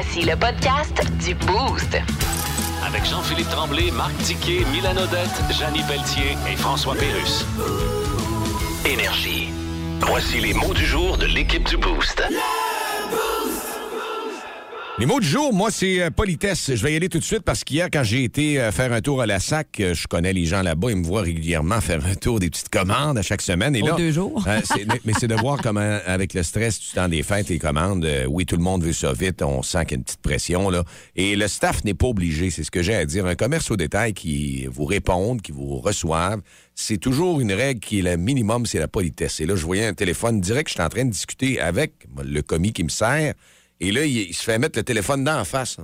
Voici le podcast du Boost. Avec Jean-Philippe Tremblay, Marc Tiquet, Milan Odette, Janine Pelletier et François Pérus. Énergie. Voici les mots du jour de l'équipe du Boost. Les mots du jour, moi, c'est euh, politesse. Je vais y aller tout de suite parce qu'hier, quand j'ai été euh, faire un tour à la SAC, euh, je connais les gens là-bas, ils me voient régulièrement faire un tour des petites commandes à chaque semaine. Et Aux là, deux jours. c'est- mais mais c'est de voir comment, avec le stress du temps des fêtes, les commandes, oui, tout le monde veut ça vite, on sent qu'il y a une petite pression, là. Et le staff n'est pas obligé, c'est ce que j'ai à dire. Un commerce au détail qui vous réponde, qui vous reçoive, c'est toujours une règle qui est le minimum, c'est la politesse. Et là, je voyais un téléphone direct, je suis en train de discuter avec le commis qui me sert. Et là, il, il se fait mettre le téléphone dans la face.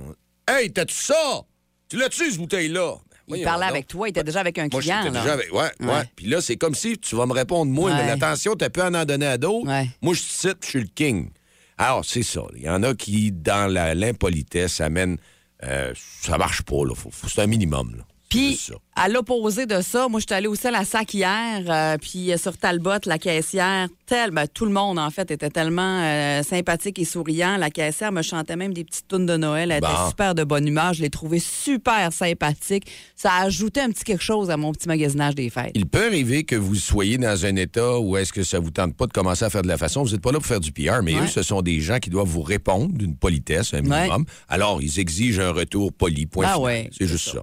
Hey, t'as-tu ça? Tu l'as-tu, cette bouteille-là? Il parlait avec toi, il était déjà avec un Moi, client. là. déjà avec. Ouais, ouais. Ouais. Puis là, c'est comme si tu vas me répondre, moi, Ouais. mais attention, tu peux en en donner à d'autres. Ouais. Moi, je te cite, je suis le king. Alors, c'est ça. Il y en a qui, dans la- l'impolitesse, amènent. euh, ça marche pas, là. Faut- faut- c'est un minimum, là. Puis, à l'opposé de ça, moi, je suis allée aussi à la SAC hier, euh, puis euh, sur Talbot, la caissière, tel, ben, tout le monde, en fait, était tellement euh, sympathique et souriant. La caissière me chantait même des petites tunes de Noël. Elle Bon. était super de bonne humeur. Je l'ai trouvée super sympathique. Ça a ajouté un petit quelque chose à mon petit magasinage des fêtes. Il peut arriver que vous soyez dans un état où est-ce que ça vous tente pas de commencer à faire de la façon. Vous n'êtes pas là pour faire du PR, mais Ouais. eux, ce sont des gens qui doivent vous répondre d'une politesse, un minimum. Alors, ils exigent un retour poli, point Ah ouais, c'est juste ça.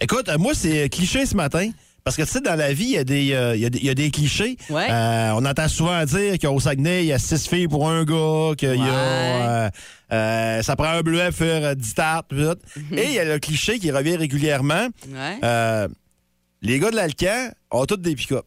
Écoute, euh, moi, c'est cliché ce matin. Parce que, tu sais, dans la vie, il y, a des, euh, il y a des- il y a des clichés. Ouais. Euh, on entend souvent dire qu'au Saguenay, il y a six filles pour un gars, qu'il y a. euh, euh, ça prend un bleuet pour faire euh, 10 tartes, tout. Et il y a le cliché qui revient régulièrement. Ouais. Les gars de l'Alcan ont tous des pick-up.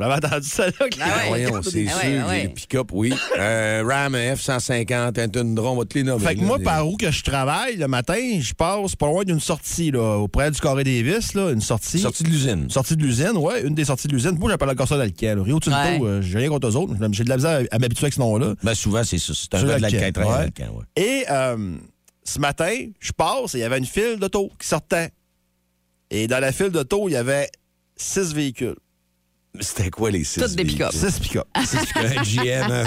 Vous l'avez entendu ça, là? Ah ouais. Voyons, c'est Ah sûr, ouais, ah ouais. les pick-up, oui. Euh, Ram F-150, un Tundra, on va te les nommer. Fait que là. moi, par où que je travaille le matin, je passe pas loin d'une sortie, là, auprès du Carré Davis, là, une sortie. Sorti de l'usine. Sortie de l'usine, ouais, une des sorties de l'usine. Moi, j'appelle encore ça l'Alcan. là. Rio Tinto, Ouais. euh, j'ai rien contre eux autres. J'ai de la misère à, m'habituer avec ce nom-là. Ben, souvent, c'est ça. C'est un gars de ouais. Et euh, ce matin, je passe et il y avait une file d'auto qui sortait. Et dans la file d'auto, il y avait six véhicules. C'était quoi les six? Toutes des pick-up. Six pick-up. Un GM, hein.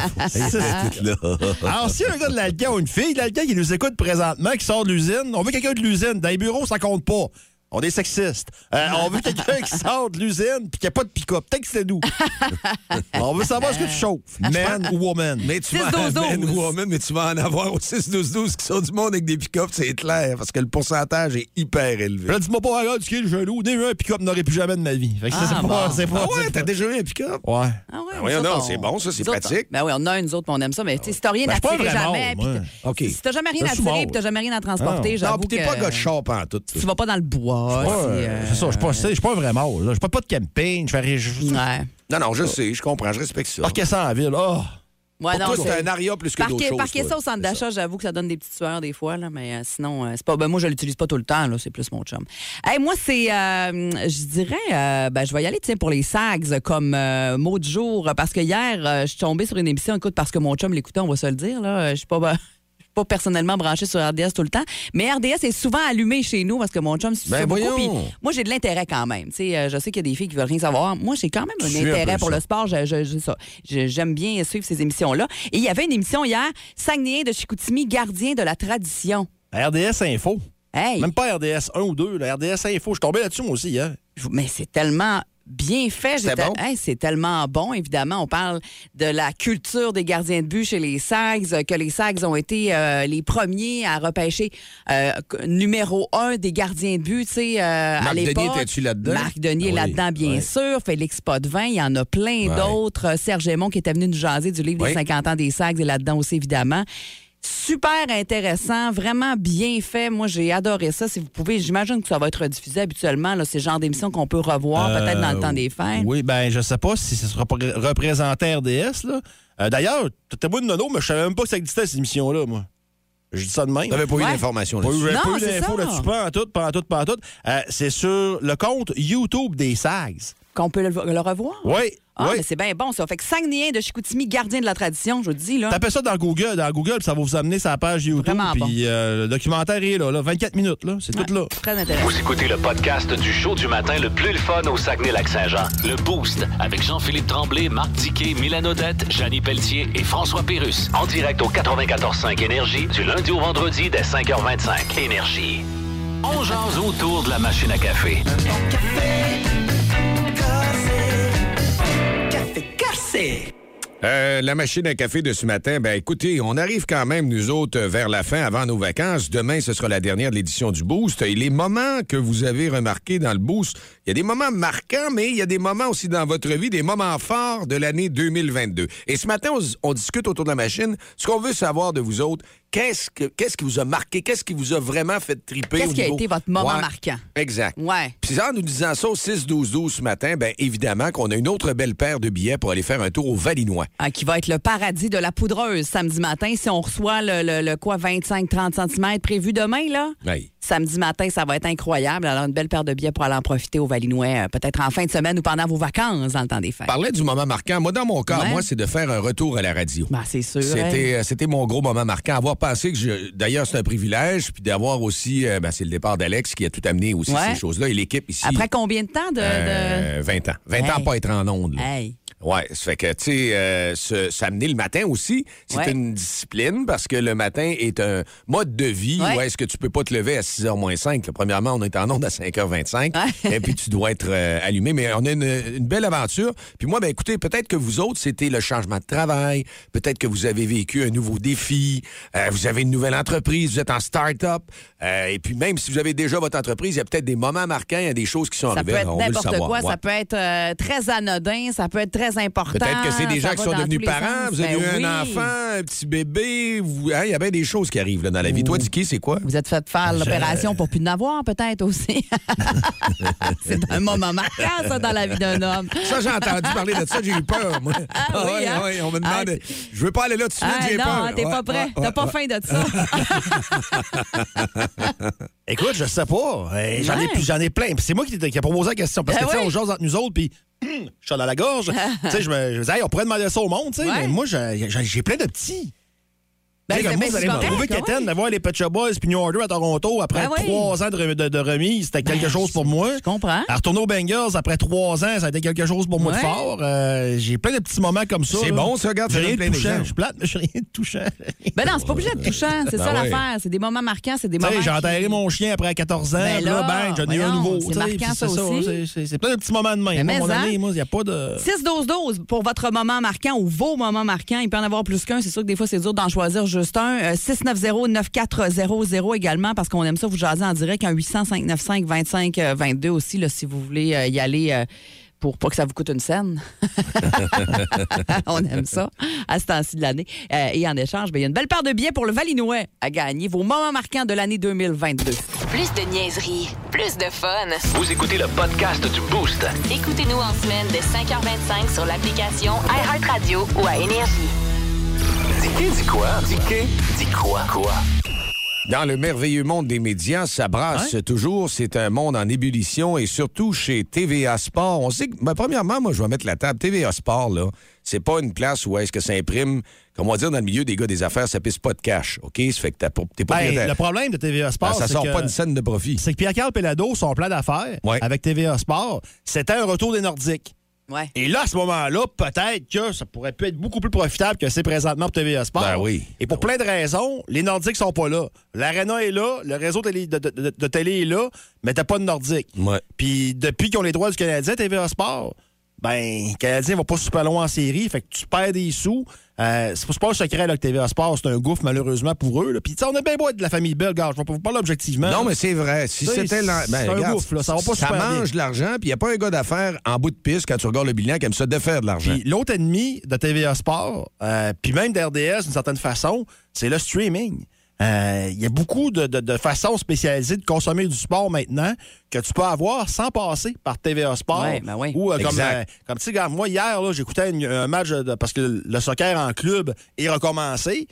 Alors, si un gars de l'Alcan ou une fille de l'Alcan qui nous écoute présentement, qui sort de l'usine, on veut quelqu'un de l'usine. Dans les bureaux, ça compte pas. On est sexiste. Euh, on veut quelqu'un qui sort de l'usine puis qui n'a pas de pick-up. Peut-être que c'est nous. on veut savoir ce que tu chauffes, man ou woman. Mais tu vas 6-12-12. man ou woman, mais tu vas en avoir au 6-12-12 qui sont du monde avec des pick-up, c'est clair, parce que le pourcentage est hyper élevé. Là, dis-moi pas, regarde, tu es le genou. Déjà, un pick-up n'aurait plus jamais de ma vie. Fait que ça, Ah, c'est pas. bon. c'est pas- Ah ouais, t'as déjà eu un pick-up? Ouais. Ah ouais, Ben donc, on- c'est bon, ça, c'est pratique. Ben oui, on a une autre, on aime ça. Mais tu si t'as rien Ben, à tirer jamais, si t'as jamais rien à tirer, puis t'as jamais rien à transporter, Ah. j'avoue Non, puis t'es pas gars de char pantoute. tu vas pas dans le bois. Euh, c'est ça, je je suis pas un vrai mort. là. Je suis pas pas de camping. Je fais. Ouais. Non, non, je sais, je comprends, je respecte ça. Parquer ça en ville. Oh! Ouais, Pour non, toi, c'est- un aria plus que d'autres Parquer, choses. parquer ça au centre d'achat, j'avoue que ça donne des petites sueurs des fois, là, mais euh, sinon, euh, c'est pas. Ben, moi, je l'utilise pas tout le temps, là, c'est plus mon chum. Hey, moi, c'est. euh, je dirais, euh, ben, je vais y aller, tiens, pour les SAGs comme euh, mot du jour, parce que hier, euh, je suis tombée sur une émission, écoute, parce que mon chum l'écoutait, on va se le dire, là. Je suis pas. ben, pas personnellement branché sur RDS tout le temps, mais RDS est souvent allumé chez nous parce que mon chum suit Ben beaucoup. puis moi, j'ai de l'intérêt quand même. Euh, je sais qu'il y a des filles qui veulent rien savoir. Moi, j'ai quand même un intérêt pour ça. le sport. Je- je- je- ça. Je- J'aime bien suivre ces émissions-là. Et il y avait une émission hier, Saguenay de Chicoutimi, gardien de la tradition. RDS Info. Hey, Même pas RDS 1 ou 2, la RDS Info. Je suis tombé là-dessus, moi aussi, hier. je- mais c'est tellement bien fait. C'était J'étais- bon? Hey, c'est tellement bon, évidemment. On parle de la culture des gardiens de but chez les Sags, que les Sags ont été euh, les premiers à repêcher euh, numéro un des gardiens de but, tu sais, euh, à Marc l'époque. Denis, étais-tu là-dedans? Marc oui, là-dedans, bien sûr. Félix Potvin, il y en a plein d'autres. Serge Aymon qui était venu nous jaser du livre des 50 ans des Sags est là-dedans aussi, évidemment. Super intéressant, vraiment bien fait. Moi, j'ai adoré ça. Si vous pouvez, j'imagine que ça va être diffusé habituellement. Là, c'est le genre d'émission qu'on peut revoir peut-être dans le temps des fêtes. Euh, Oui, ben je sais pas si ça sera repré- représenté RDS, là. Euh, D'ailleurs, t'étais moi de nono, mais je savais même pas que ça existait, cette émission-là, moi. Je dis ça de même. T'avais pas eu Ouais. d'informations Pas eu- là-dessus. Non, pas eu c'est d'infos là-dessus, pas en tout, pas en tout, pas en tout. Euh, c'est sur le compte YouTube des SAGs. Qu'on peut le, le revoir? Oui. Ah, Oui. mais c'est bien bon, ça. Fait que Saguenayens de Chicoutimi, gardien de la tradition, je vous dis, là. Tapez ça dans Google, dans Google, puis ça va vous amener la page YouTube. Vraiment bon. Puis euh, le documentaire est là, là, 24 minutes, là, c'est tout là. Très intéressant. Vous écoutez le podcast du show du matin le plus le fun au Saguenay-Lac-Saint-Jean. Le Boost avec Jean-Philippe Tremblay, Marc Tiquet, Milan Odette, Janine Pelletier et François Pérus. En direct au 94.5 Énergie du lundi au vendredi dès 5h25. Énergie. On jase autour de la machine à café. Euh, la machine à café de ce matin, ben écoutez, on arrive quand même, nous autres, euh, vers la fin, avant nos vacances. Demain, ce sera la dernière de l'édition du Boost. Et les moments que vous avez remarqués dans le Boost, il y a des moments marquants, mais il y a des moments aussi dans votre vie, des moments forts de l'année 2022. Et ce matin, on, discute autour de la machine. Ce qu'on veut savoir de vous autres, qu'est-ce, que, qu'est-ce qui vous a marqué? Qu'est-ce qui vous a vraiment fait triper? Qu'est-ce qui a été votre moment Ouais, marquant? Exact. Ouais. Puis en nous disant ça au 6-12-12 ce matin, bien évidemment qu'on a une autre belle paire de billets pour aller faire un tour au Valinois. Ah, qui va être le paradis de la poudreuse samedi matin. Si on reçoit le, le- le quoi, 25-30 cm prévu demain, là, Oui. Samedi matin, ça va être incroyable. Alors, une belle paire de billets pour aller en profiter au Valinois, euh, peut-être en fin de semaine ou pendant vos vacances dans le temps des fêtes. parlais du moment marquant. Moi, dans mon cas, Ouais. moi, c'est de faire un retour à la radio. Ben, c'est sûr. hein. C'était, euh, c'était mon gros moment marquant. Avoir pensé que je. D'ailleurs, c'est un privilège. Puis d'avoir aussi. euh, ben, c'est le départ d'Alex qui a tout amené aussi, Ouais. ces choses-là. Et l'équipe ici. Après combien de temps de. de- euh, 20 ans. 20 ans pas être en onde. là. Hey. Ouais, ça fait que, tu sais, euh, se- s'amener le matin aussi, c'est Ouais. une discipline parce que le matin est un mode de vie Ouais. où est-ce que tu peux pas te lever à 6h moins 5. là. Premièrement, on est en onde à 5h25 Ouais. et puis tu dois être euh, allumé. Mais on a une, une belle aventure. Puis moi, ben écoutez, peut-être que vous autres, c'était le changement de travail. Peut-être que vous avez vécu un nouveau défi. euh, vous avez une nouvelle entreprise. Vous êtes en start-up. euh, et puis même si vous avez déjà votre entreprise, il y a peut-être des moments marquants, il y a des choses qui sont Ça arrivées. peut être n'importe quoi, ça peut être très anodin, ça peut être très important. Peut-être que c'est des gens qui sont devenus parents, sens. vous avez Ben eu un enfant, un petit bébé, vous- hein, il y a bien des choses qui arrivent là, dans la vie. Toi, Dicky, c'est quoi? Vous êtes fait faire l'opération pour plus n'avoir, peut-être aussi. c'est un moment marquant, ça, dans la vie d'un homme. Ça, j'ai entendu parler de ça, j'ai eu peur, moi. Ah oui, ouais, hein? ouais, on me demande. Ah, je veux pas aller là tout de suite, Ah, j'ai non, peur. hein, t'es Ouais, pas prêt. ouais, T'as pas ouais. faim de ça. Écoute, je sais pas. Euh, J'en ai, Ouais. plus- j'en ai plein. Puis c'est moi qui, qui a proposé la question. Parce Ben que, tu sais, on jase entre nous autres, puis je suis dans la gorge. tu sais, je me, je me disais, Hey, on pourrait demander ça au monde, tu sais. Ouais. Mais moi, j'ai j'ai plein de petits. Ben, Tu sais, c'est- comme moi, ben, vous allez c'est me trouver qu'Étienne d'avoir les Pet Shop Boys puis New Order à Toronto après Ben oui. trois ans de, re- de- de remise, c'était quelque Ben, chose pour moi. je comprends. À retourner aux Bengals après trois ans, ça a été quelque chose pour moi de fort. Euh, j'ai plein de petits moments comme ça. C'est bon, ça, regarde, ça rien de touchant. Je suis plate, mais j'ai rien de touchant. Ben non, c'est pas obligé de touchant. C'est Ben ça l'affaire. C'est des moments marquants, c'est des Tu sais, moments. j'ai enterré mon chien après 14 ans. Ben là, là, ben, j'en ai eu un nouveau. c'est marquant, ça c'est aussi. c'est- C'est c'est plein de petits moments de même. Mais À mon année, moi, il n'y a pas de. 6-12-12 pour votre moment marquant ou vos moments marquants. Il peut en avoir plus qu'un. C'est sûr que des fois, c'est dur d'en choisir juste un. Euh, 690-9400 également parce qu'on aime ça vous jaser en direct. Un 800-595-2522 aussi, là, si vous voulez euh, y aller. euh, pour pas que ça vous coûte une scène. On aime ça à ce temps-ci de l'année. Euh, et en échange, ben, il y a une belle paire de billets pour le Valinois à gagner. Vos moments marquants de l'année 2022. Plus de niaiserie, plus de fun. Vous écoutez le podcast du Boost. Écoutez-nous en semaine de 5h25 sur l'application iHeartRadio ou à Énergie. Dis dit quoi? Dis dit quoi? Quoi? Dans le merveilleux monde des médias, ça brasse toujours. C'est un monde en ébullition et surtout chez TVA Sport. On sait que, ben, premièrement, moi, je vais mettre la table. TVA Sport, là, c'est pas une place où est-ce que ça imprime, comme on va dire dans le milieu des gars des affaires, ça pisse pas de cash. OK? Ça fait que t'as pas- t'es pas Ben, le problème de TVA Sport, Ben, ça c'est sort que- pas une scène de profit. c'est que Pierre-Carl Pelado, son plan d'affaires Ouais. avec TVA Sport, c'était un retour des Nordiques. Ouais. Et là, à ce moment-là, peut-être que ça pourrait être beaucoup plus profitable que c'est présentement pour TVA Sport. Ben oui. Et pour plein de raisons, les Nordiques sont pas là. L'Arena est là, le réseau télé- de, de- de- de télé est là, mais t'as pas de Nordique. Ouais. Puis depuis qu'ils ont les droits du Canadien, TVA Sport, ben, le Canadien va pas super loin en série, fait que tu perds des sous. Euh, c'est pas- secret là, que TVA Sport, c'est un gouffre malheureusement pour eux. Puis on a bien beau être de la famille Bell, gars, je vais pas vous parler objectivement. Non, mais c'est vrai. Si c'était. un regarde, gouffre, là. Ça va pas super mange de l'argent, puis il n'y a pas un gars d'affaires en bout de piste quand tu regardes le bilan qui aime ça défaire de l'argent. Puis l'autre ennemi de TVA Sport, euh, puis même d'RDS d'une certaine façon, c'est le streaming. Euh, Il y a beaucoup de, de- de façons spécialisées de consommer du sport maintenant que tu peux avoir sans passer par TVA Sport. Ouais, ben oui. Ou euh, comme, euh, comme tu sais, moi hier, j'écoutais un match de- parce que le soccer en club est recommencé.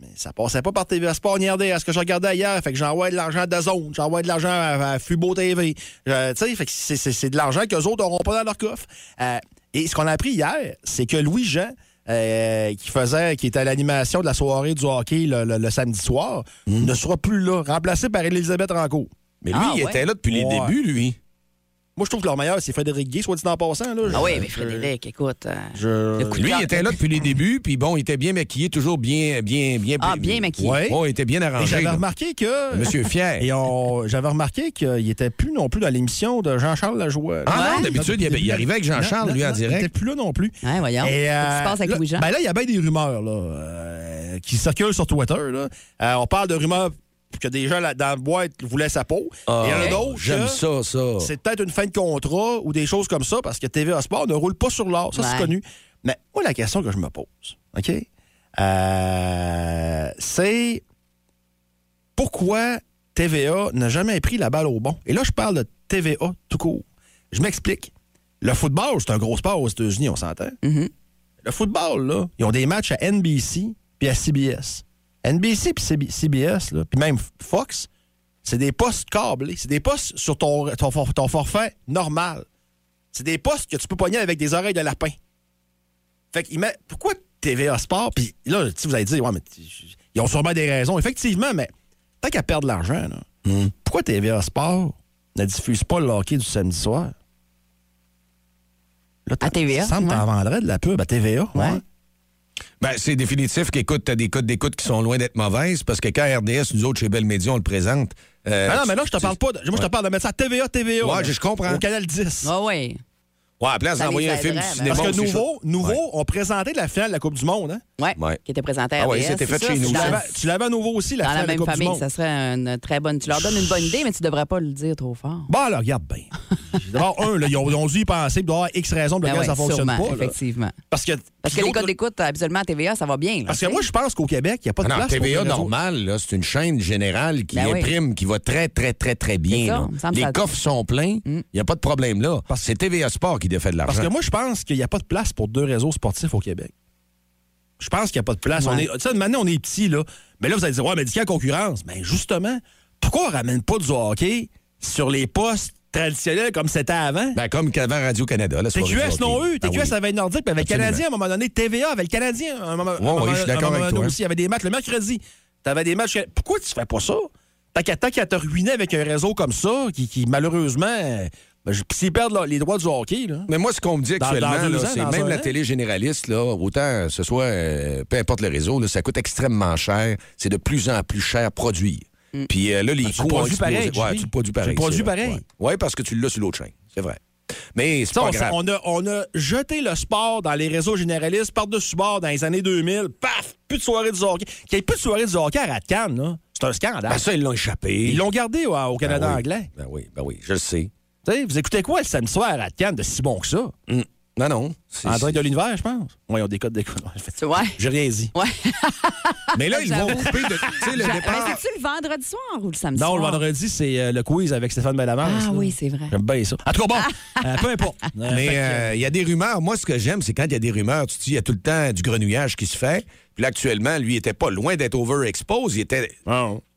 Mais ça passait pas par TVA Sport ni RDS que je regardais hier. Fait que j'envoie de l'argent à DAZN, j'envoie de l'argent à, à Fubo TV. Euh, tu sais, fait que c'est- de l'argent qu'eux autres n'auront pas dans leur coffre. Euh, Et ce qu'on a appris hier, c'est que Louis-Jean, euh, qui faisait, qui était à l'animation de la soirée du hockey le, le- le samedi soir, ne sera plus là, remplacé par Elisabeth Rancourt. Mais lui, Ah, il ouais? était là depuis les débuts, lui. Moi, je trouve que leur meilleur, c'est Frédéric Gay, soit dit en passant. Là. Ah Je- oui, mais je- Frédéric, écoute. euh, Je... Le coup de Lui, il était là depuis les débuts, puis bon, il était bien maquillé, toujours bien, bien, bien. Ah, bien maquillé. Ouais. Oh, il était bien Et arrangé. j'avais remarqué que. Monsieur Fier. Et on- j'avais remarqué qu'il était plus non plus dans l'émission de Jean-Charles Lajoie. Ah non, d'habitude, il, arrivait avec Jean-Charles, lui, en non, Il direct. était plus là non plus. Ouais, voyons. Et, Qu'est-ce qui se passe avec là, Louis-Jean? Ben là, il y a bien des rumeurs là, euh, qui circulent sur Twitter. Là. Euh, on parle de rumeurs que des gens là, dans la boîte voulaient sa peau. Ah, Et il y en a d'autres J'aime ça, ça. c'est peut-être une fin de contrat ou des choses comme ça parce que TVA Sport ne roule pas sur l'or. Ça, c'est connu. Mais moi, la question que je me pose, OK, euh, c'est pourquoi TVA n'a jamais pris la balle au bon? Et là, je parle de TVA tout court. Je m'explique. Le football, c'est un gros sport aux États-Unis, on s'entend. Mhm. Le football, là, ils ont des matchs à NBC puis à CBS. NBC puis CB- CBS, puis même Fox, c'est des postes câblés. C'est des postes sur ton, ton, for- ton forfait normal. C'est des postes que tu peux pogner avec des oreilles de lapin. Fait mettent. Pourquoi TVA Sport? Puis là, vous allez dire, ouais, mais ils ont sûrement des raisons. Effectivement, mais tant qu'à perdre de l'argent, Hmm. pourquoi TVA Sport ne diffuse pas le hockey du samedi soir? Là, À TVA, Ça me ouais. vendrait de la pub à TVA. Ouais. ouais. Ben, c'est définitif qu'écoute, t'as des codes d'écoute qui sont loin d'être mauvaises parce que quand RDS, nous autres, chez Belle Média, on le présente. euh, Ah non, mais là, je te parle pas. De, moi, je te Ouais. parle de mettre ça à TVA, TVA. Ouais, je comprends. Au canal 10. Ah oui. Ouais, à place Ça d'envoyer un film du cinéma. Parce que Nouveau, nouveau Ouais. ont présenté la finale de la Coupe du Monde. Hein? Ouais. Ouais. Qui était présenté à Ah RDS, c'était fait chez nous, Tu l'avais- à nouveau aussi, la Dans finale la de la même Coupe du famille, Monde. ça serait une très bonne. Tu leur donnes une bonne idée, mais tu devrais pas le dire trop fort. Bon, alors, regarde bien. D'abord, un, là, ils, ont, dû y penser, il doit y avoir X raisons de Ben laquelle ouais, ça fonctionne sûrement, pas. là. effectivement. Parce que, Parce que les codes d'écoute, habituellement, à TVA, ça va bien. là, Parce que moi, je pense qu'au Québec, il n'y a pas de non, place pour TVA les réseaux. normal, là, c'est une chaîne générale qui Ben oui. imprime, qui va très, très, très, très bien. Les coffres sont pleins, il n'y a pas de problème là. C'est TVA Sport qui défait de Parce l'argent. que moi, je pense qu'il n'y a pas de place pour deux réseaux sportifs au Québec. Je pense qu'il n'y a pas de place. Ouais. On est, tu sais, maintenant, on est petit, là. Mais là, vous allez dire, ouais, mais dis qu'il y a concurrence? Mais justement, pourquoi on ramène pas du hockey sur les postes traditionnels comme c'était avant? Ben, comme qu'avant Radio-Canada. TQS non hockey. eu. Ben TQS oui. avait Nordique, puis avait le Absolument. Canadien à un moment donné. TVA avait le Canadien à un moment, Ouais, moment- je suis d'accord à un moment avec donné toi. aussi. Il y avait des matchs le mercredi. Tu avais des matchs. Pourquoi tu fais pas ça? Tant qu'à tant qu'à te ruiner avec un réseau comme ça, qui, qui, malheureusement. Ben, S'ils perdent là, les droits du hockey, là. Mais moi, ce qu'on me dit actuellement, c'est même la an. télé généraliste, là, autant ce soit, euh, peu importe le réseau, là, ça coûte extrêmement cher. C'est de plus en plus cher à produire. Puis euh, là, les Ben, tu coûts ont produis explosé. pareil, Ouais, tu le produis pareil. Tu produis pareil. Ouais. Ouais, parce que tu l'as sur l'autre chaîne. C'est vrai. Mais c'est Ça, pas on, grave. on a, on a jeté le sport dans les réseaux généralistes par-dessus bord dans les années 2000. Paf! Plus de soirée du hockey. Qu'il n'y ait plus de soirée du hockey à Ratcan, là. C'est un scandale. Ben, ça, ils l'ont échappé. Ils l'ont gardé ouais, au Canada Ben oui. anglais. Ben oui, ben oui, je le sais. Vous écoutez quoi le samedi soir à Ratcan de si bon que ça? Hum. Non, non. C'est- En direct de l'univers, je pense. Oui, ils ont des codes vois? J'ai rien dit. Ouais. Mais là, ils vont couper de. Tu sais, le Mais départ. c'est-tu le vendredi soir ou le samedi Non, soir? le vendredi, c'est euh, le quiz avec Stéphane Bellamance. Ah là. oui, c'est vrai. J'aime bien ça. En tout cas, bon, euh, peu importe. Euh, Mais que, euh, il y a des rumeurs. Moi, ce que j'aime, c'est quand il y a des rumeurs, tu te dis, il y a tout le temps du grenouillage qui se fait. Puis là, actuellement, lui, il était pas loin d'être overexposed. Il était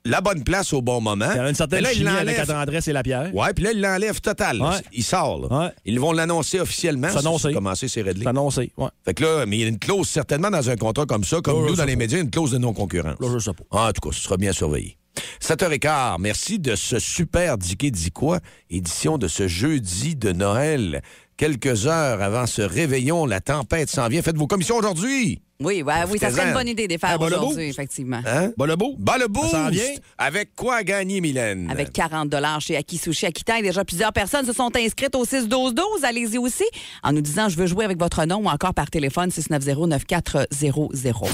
la bonne place au bon moment. il y a une certaine là, il avec. Andrés et Lapierre. Ouais, puis là, il l'enlève total. Ouais. Il sort. là. Ouais. Ils vont l'annoncer officiellement. C'est annoncé. C'est commencé, c'est réglé. C'est annoncé. Ouais. Fait que là, mais il y a une clause certainement dans un contrat comme ça, comme Là, nous, dans les pas. médias, une clause de non-concurrence. Là, je sais pas. Ah, en tout cas, ce sera bien surveillé. 7h15, merci de ce super Dicky dit quoi, édition de ce jeudi de Noël. Quelques heures avant ce réveillon, la tempête s'en vient. Faites vos commissions aujourd'hui. Oui, ouais, oui, ça serait une bonne idée de les faire Ah, aujourd'hui, effectivement. Hein? Bon, le beau. Bas le boost! s'en vient. Avec quoi gagner, Mylène? Avec 40 chez Aki Sushi Aquitaine. Déjà, plusieurs personnes se sont inscrites au 6-12-12. Allez-y aussi en nous disant « Je veux jouer avec votre nom » ou encore par téléphone 690-9400.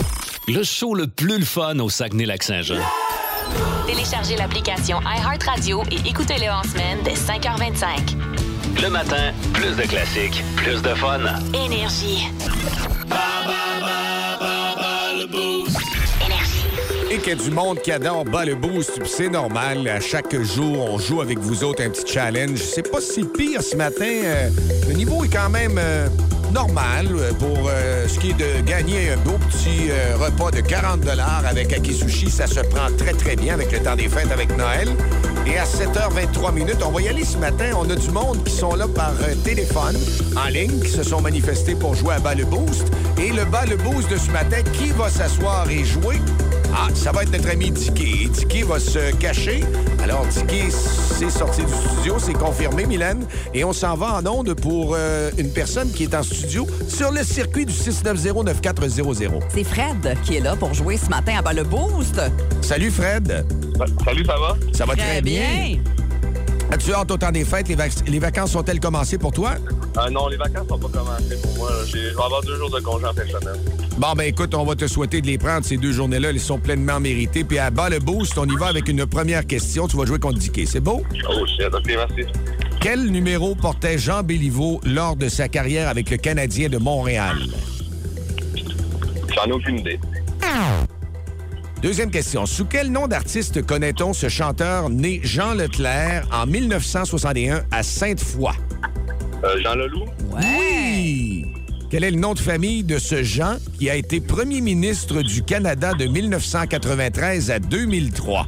Le show le plus le fun au Saguenay-Lac-Saint-Jean. Téléchargez l'application iHeartRadio et écoutez-le en semaine dès 5h25. Le matin, plus de classiques, plus de fun. Énergie. Et qu'il y a du monde qui adore bas le boost, c'est normal. À chaque jour, on joue avec vous autres un petit challenge. C'est pas si pire ce matin. euh, le niveau est quand même euh, normal euh, pour ce qui est de gagner un beau petit repas de 40 avec Akisushi. Ça se prend très, très bien avec le temps des fêtes avec Noël. Et à 7h23 minutes, on va y aller ce matin. On a du monde qui sont là par téléphone, en ligne, qui se sont manifestés pour jouer à bas le boost. Et le bas le boost de ce matin, qui va s'asseoir et jouer? Ah, ça va être notre ami Dicky. Et Dicky va se cacher. Alors, Dicky, c'est sorti du studio, c'est confirmé, Mylène. Et on s'en va en onde pour euh, une personne qui est en studio sur le circuit du 690-9400. C'est Fred qui est là pour jouer ce matin à bas le boost. Salut, Fred. Salut, ça va? Ça va très, bien. As-tu hâte au temps des fêtes? Les, vac- les vacances sont-elles commencées pour toi? Ah non, les vacances sont pas commencées pour moi. J'ai- Je vais avoir deux jours de congé en fin de semaine. Bon, ben écoute, on va te souhaiter de les prendre ces deux journées-là. Elles sont pleinement méritées. Puis à bas le boost, on y va avec une première question. Tu vas jouer contre Dicky. C'est beau? Oh shit, ok, merci. Quel numéro portait Jean Béliveau lors de sa carrière avec le Canadien de Montréal? J'en ai aucune idée. Deuxième question. Sous quel nom d'artiste connaît-on ce chanteur né Jean Leclerc en 1961 à Sainte-Foy? Euh, Jean Leloup? Oui! Quel est le nom de famille de ce Jean qui a été premier ministre du Canada de 1993 à 2003?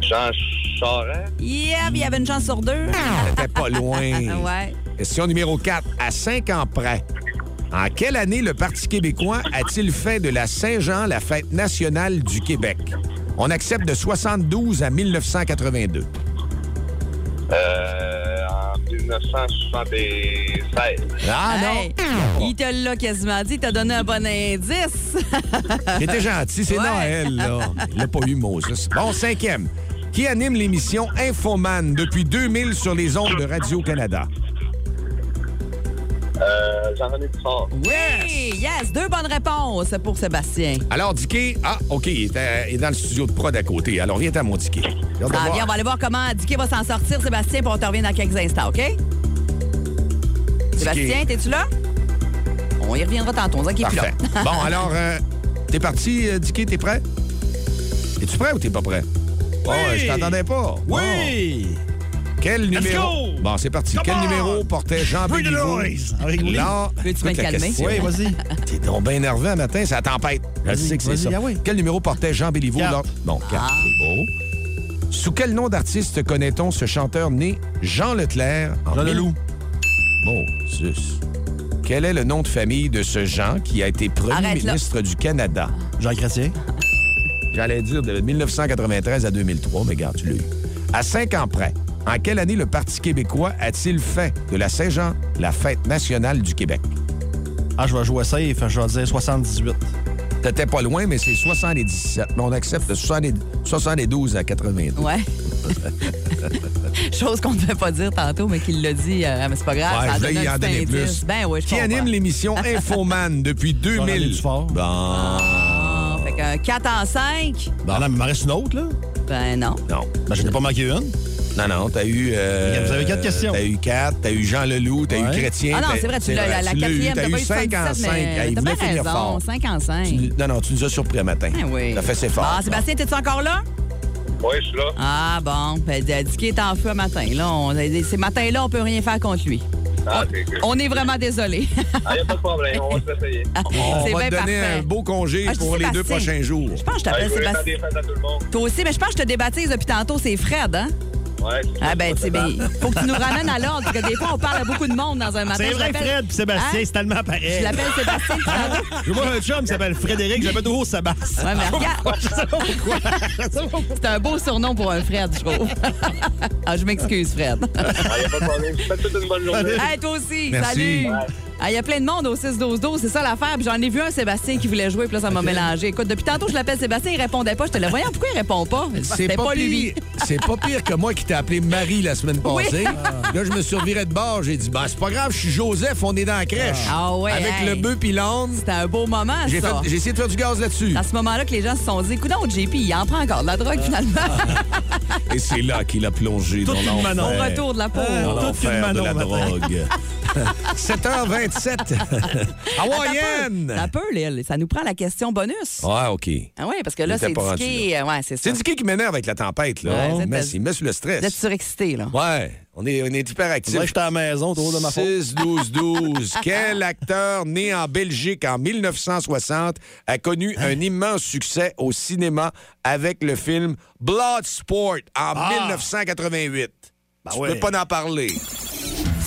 Jean Charest? Yep, il y avait une chance sur deux. C'était pas loin. ouais. Question numéro 4. À cinq ans près, en quelle année le Parti québécois a-t-il fait de la Saint-Jean la fête nationale du Québec? On accepte de 72 à 1982. Euh, 1976. Ah Hey, il te l'a quasiment dit, il t'a donné un bon indice. non! J'étais gentil, c'est Ouais. Noël, là. Il n'a pas eu Moses. Bon, cinquième. Qui anime l'émission Infoman depuis 2000 sur les ondes de Radio-Canada? Euh, Jean-René Dufort. Oui, yes, deux bonnes réponses pour Sébastien. Alors, Dicky, ah, OK, il est, il est dans le studio de prod à côté. Alors, viens à mon Dicky. J'ai hâte de Ah, voir. viens, on va aller voir comment Dicky va s'en sortir, Sébastien, puis on te revient dans quelques instants, OK? Sébastien, t'es-tu là? On y reviendra tantôt, on dirait qu'il est plus là. Parfait. bon, alors, euh, t'es parti, euh, Dicky, t'es prêt? Es-tu prêt ou t'es pas prêt? Oh, je t'entendais pas. Oui! Bon. Quel numéro? go! Bon, c'est parti. Come Quel on! numéro portait Jean Bring the Béliveau? noise! Avec Lee. Là, Peux-tu me la calmer? Oui, vas-y. T'es donc bien nerveux un matin, c'est la tempête. Je Vas-y, sais que c'est ça. ah oui. Quel numéro portait Jean Béliveau? Lors- Bon, quatre, Ah. c'est beau. Sous quel nom d'artiste connaît-on ce chanteur né Jean Leclerc? en Jean Leloup. Bon, zus. Quel est le nom de famille de ce Jean qui a été premier Arrête là. ministre du Canada? Jean Chrétien. J'allais dire de 1993 à 2003, mais regarde, tu l'as eu. À cinq ans près, en quelle année le Parti québécois a-t-il fait de la Saint-Jean la fête nationale du Québec? Ah, je vais jouer safe. Je vais dire 78. T'étais pas loin, mais c'est 77. Mais on accepte de 70 72 à 82. Ouais. Chose qu'on ne devait pas dire tantôt, mais qu'il l'a dit. euh, mais c'est pas grave, Ouais, ça y un en petit plus. Ben oui, je Qui anime l'émission Infoman depuis 2000? Dufort. Bon. Ah, fait qu'un 4 en 5, Ah non, mais il m'en reste une autre, là? ben non. Non. Ben, je n'ai pas manqué une. Non, non, t'as eu. euh, Vous avez quatre questions. T'as eu quatre, t'as eu Jean Leloup, t'as Ouais. eu Chrétien. Ah non, c'est vrai, tu l'as, la, la quatrième, T'as t'as eu pas eu 5 en 77, 5. mais t'as bien raison, 5 en 5. Tu- Non, non, tu nous as surpris un matin. Ben oui. T'as fait ses fort. Ah, Sébastien, t'es-tu encore là? Oui, je suis là. Ah, bon. Ben, Dicky est en feu un matin. Là, on, ces matins-là, on peut rien faire contre lui. Ah, c'est cool. On est vraiment désolé. Ah, y a pas de problème, on va s'essayer. On c'est va te donner parfait. un beau congé Ah, pour les deux prochains jours. Je pense que je Ah, t'appelle Sébastien. des fêtes à tout le monde. Toi aussi, mais je pense que je te débaptise depuis tantôt, c'est Fred, hein? Ouais, Ah ben, tu sais, ben, faut que tu nous ramènes à l'ordre, parce que des fois, on parle à beaucoup de monde dans un matin. C'est Je vrai, Fred puis Sébastien, Hein? c'est tellement pareil. Je l'appelle Sébastien. J'ai moi un chum qui s'appelle Frédéric, j'appelle toujours Sébastien. Ouais, mais regarde, Je sais pas pourquoi. Je sais pas pourquoi. c'est un beau surnom pour un Fred, je trouve. ah, je m'excuse, Fred. Ah, y a pas de problème. Toute une bonne journée. Hey, toi aussi, Merci. salut. Ah, il y a plein de monde au 6-12-12, c'est ça l'affaire. Puis j'en ai vu un, Sébastien, qui voulait jouer, puis là, ça m'a mélangé. Écoute, depuis tantôt, je l'appelle Sébastien, il répondait pas. Je te le voyais, pourquoi il répond pas? C'est pas, lui. C'est pas pire que moi qui t'ai appelé Marie la semaine passée. Ah. Là, je me survirais de bord. J'ai dit, bah, c'est pas grave, je suis Joseph, on est dans la crèche. Ah, ah ouais. Avec le bœuf puis l'onde. C'était un beau moment, j'ai ça. J'ai essayé de faire du gaz là-dessus. À ce moment-là que les gens se sont dit, écoute, JP, il en prend encore de la drogue, finalement. Et c'est là qu'il a plongé dans l'enfer. Au retour de la peau. Euh, dans de la drogue. 7h20 27. Hawaïenne. Un peu, Lille. Ça nous prend la question bonus. Ah, OK. Ah oui, parce que là, c'est Dicky. Euh, ouais, c'est ça. Dicky qui m'énerve avec la tempête, là. Ouais, il met sur le stress. Vous êtes surexcité, là. Ouais. On est, on est hyper actifs. Moi, j'étais à la maison, autour de ma 6, 12, 12. Quel acteur né en Belgique en 1960 a connu hein? un immense succès au cinéma avec le film Bloodsport en ah! 1988? Ben bah tu ouais. peux pas en parler.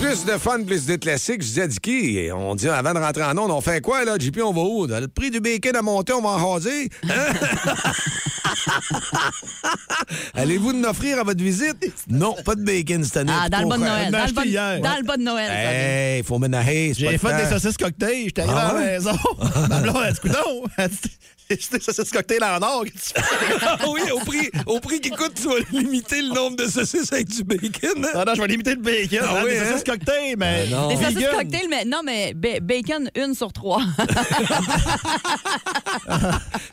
Plus de fun, plus de classiques. Je disais à Dicky, on dit avant de rentrer en onde, on fait quoi, là, JP, on va où? Le prix du bacon a monté, on va en raser? Hein? Allez-vous nous offrir à votre visite? Non, pas de bacon cette année. Ah, dans le bas de? Noël. Dans le acheté bas de- hier. dans le de Noël. Hey, faut ménager. J'ai fait des saucisses cocktails, j'étais arrivé Ah à la maison. Ma blonde, elle dit, dit, c'est des saucisses cocktails en or que tu fais. Ah oui, au prix, au prix qui coûte, tu vas limiter le nombre de saucisses avec du bacon. hein? Non, non, je vais limiter le bacon. Ah Hein, oui, des hein? saucisses cocktails, mais. non. Des saucisses cocktails, mais non, mais ba- bacon, une sur trois.